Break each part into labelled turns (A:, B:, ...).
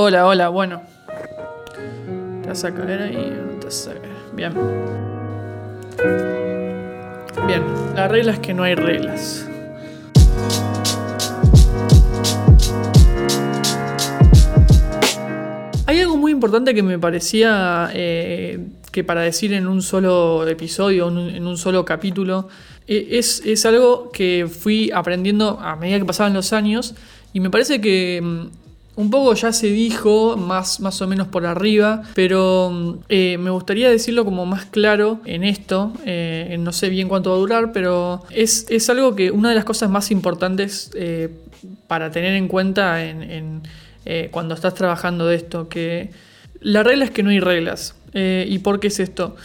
A: Hola, hola, bueno. Te vas a caer ahí, no te vas a caer. Bien. Bien, la regla es que no hay reglas. Hay algo muy importante que me parecía eh, que para decir en un solo episodio, en un, solo capítulo, eh, es, es algo que fui aprendiendo a medida que pasaban los años y me parece que mm, un poco ya se dijo, más, más o menos por arriba, pero mm, eh, me gustaría decirlo como más claro en esto. eh, no sé bien cuánto va a durar, pero es, es algo que una de las cosas más importantes eh, para tener en cuenta en, cuando estás trabajando de esto, que la regla es que no hay reglas. ¿Y por qué es esto?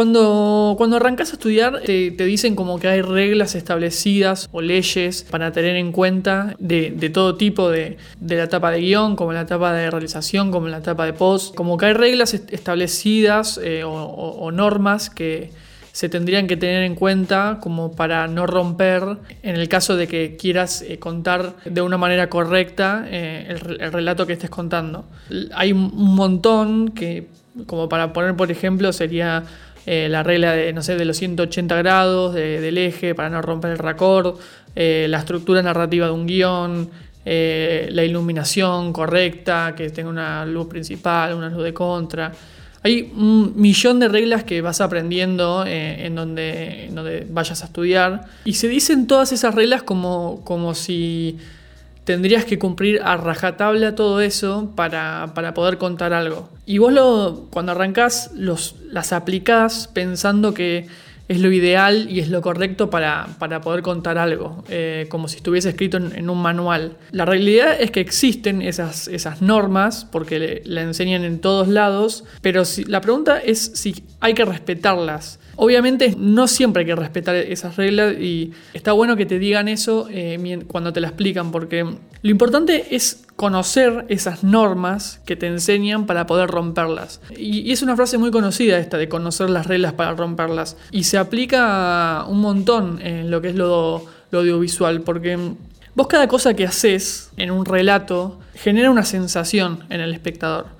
A: Cuando, cuando arrancas a estudiar te, te dicen como que hay reglas establecidas o leyes para tener en cuenta de, de todo tipo, de, de la etapa de guion, como la etapa de realización, como la etapa de post, como que hay reglas est- establecidas eh, o, normas que se tendrían que tener en cuenta como para no romper en el caso de que quieras eh, contar de una manera correcta eh, el, re- el relato que estés contando. Hay un montón que, como para poner por ejemplo, sería eh, la regla de, no sé, de los 180 grados de- del eje para no romper el raccord, eh, la estructura narrativa de un guion, eh, la iluminación correcta, que tenga una luz principal, una luz de contra. Hay un millón de reglas que vas aprendiendo en, donde, en donde vayas a estudiar. Y se dicen todas esas reglas como, como si tendrías que cumplir a rajatabla todo eso para, para poder contar algo. Y vos lo, cuando arrancás los, las aplicás pensando que es lo ideal y es lo correcto para, para poder contar algo, eh, como si estuviese escrito en, un manual. La realidad es que existen esas, esas normas, porque le- la enseñan en todos lados, pero si, la pregunta es si hay que respetarlas. Obviamente no siempre hay que respetar esas reglas y está bueno que te digan eso eh, cuando te la explican, porque lo importante es conocer esas normas que te enseñan para poder romperlas. Y, es una frase muy conocida esta de conocer las reglas para romperlas. Y se aplica un montón en lo que es lo, lo audiovisual, porque vos cada cosa que haces en un relato genera una sensación en el espectador.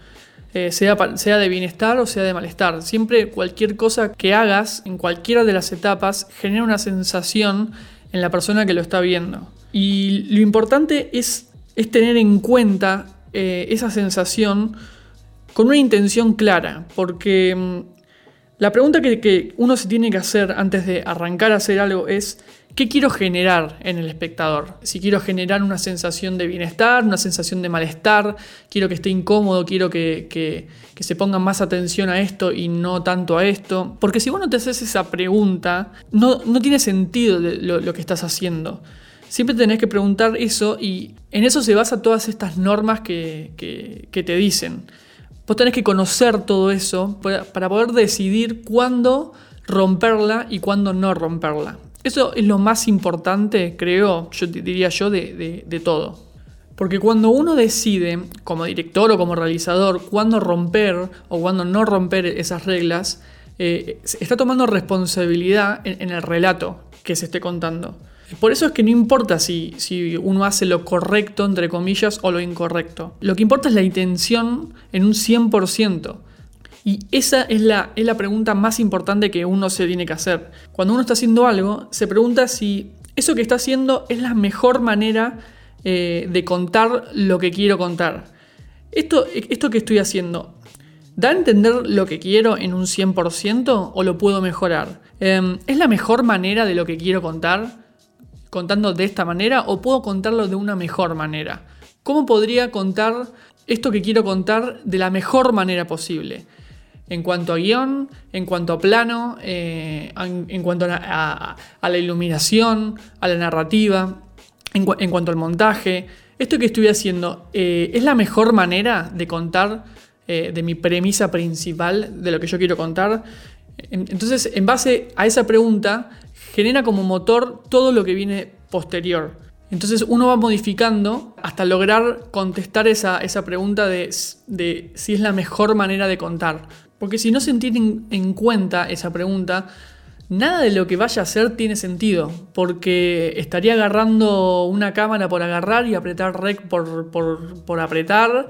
A: Eh, sea, sea de bienestar o sea de malestar. Siempre cualquier cosa que hagas en cualquiera de las etapas genera una sensación en la persona que lo está viendo. Y lo importante es, es tener en cuenta eh, esa sensación con una intención clara, porque mm, la pregunta que, que uno se tiene que hacer antes de arrancar a hacer algo es, ¿qué quiero generar en el espectador? Si quiero generar una sensación de bienestar, una sensación de malestar, quiero que esté incómodo, quiero que, que- se ponga más atención a esto y no tanto a esto. Porque si vos no te haces esa pregunta, no, no tiene sentido lo, lo que estás haciendo. Siempre tenés que preguntar eso y en eso se basa todas estas normas que, te dicen. Vos tenés que conocer todo eso para, poder decidir cuándo romperla y cuándo no romperla. Eso es lo más importante, creo, yo diría yo, de, todo. Porque cuando uno decide, como director o como realizador, cuándo romper o cuándo no romper esas reglas, eh, está tomando responsabilidad en, en el relato que se esté contando. Por eso es que no importa si, uno hace lo correcto, entre comillas, o lo incorrecto. Lo que importa es la intención en un 100%. Y esa es la, es la pregunta más importante que uno se tiene que hacer. Cuando uno está haciendo algo, se pregunta si eso que está haciendo es la mejor manera eh, de contar lo que quiero contar. Esto, esto que estoy haciendo, ¿da a entender lo que quiero en un 100% o lo puedo mejorar? Em, ¿Es la mejor manera de lo que quiero contar? Contando de esta manera o puedo contarlo de una mejor manera? ¿Cómo podría contar esto que quiero contar de la mejor manera posible? En cuanto a guion, en cuanto a plano, eh, en, cuanto a, a- la iluminación, a la narrativa, en, cua- en cuanto al montaje. Esto que estoy haciendo eh, es la mejor manera de contar eh, de mi premisa principal, de lo que yo quiero contar. En- Entonces, en base a esa pregunta, genera como motor todo lo que viene posterior. Entonces uno va modificando hasta lograr contestar esa, esa pregunta de, de si es la mejor manera de contar. Porque si no se tiene en- en cuenta esa pregunta, nada de lo que vaya a hacer tiene sentido. Porque estaría agarrando una cámara por agarrar y apretar rec por, por, por apretar.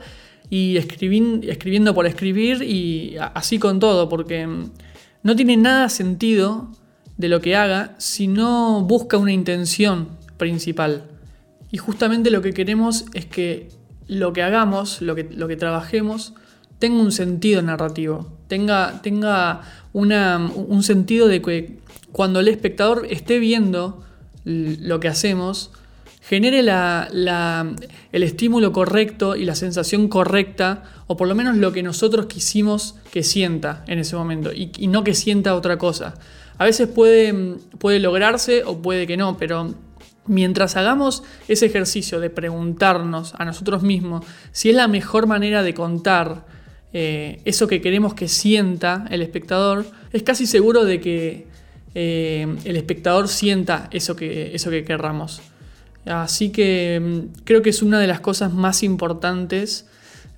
A: y escribiendo por escribir y así con todo, porque mm, no tiene nada sentido de lo que haga si no busca una intención principal. Y justamente lo que queremos es que lo que hagamos, lo que, lo que trabajemos, tenga un sentido narrativo, tenga, tenga un sentido de que cuando el espectador esté viendo lo que hacemos, genere el estímulo correcto y la sensación correcta, o por lo menos lo que nosotros quisimos que sienta en ese momento, y, no que sienta otra cosa. A veces puede, puede lograrse o puede que no, pero mientras hagamos ese ejercicio de preguntarnos a nosotros mismos si es la mejor manera de contar eh, eso que queremos que sienta el espectador, es casi seguro de que eh, el espectador sienta eso que, eso que querramos. Así que mm, creo que es una de las cosas más importantes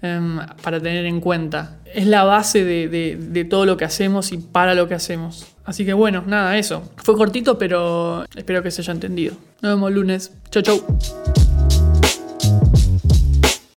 A: em, para tener en cuenta. Es la base de, todo lo que hacemos y para lo que hacemos. Así que bueno, nada, eso. Fue cortito, pero espero que se haya entendido. Nos vemos lunes. Chau, chau.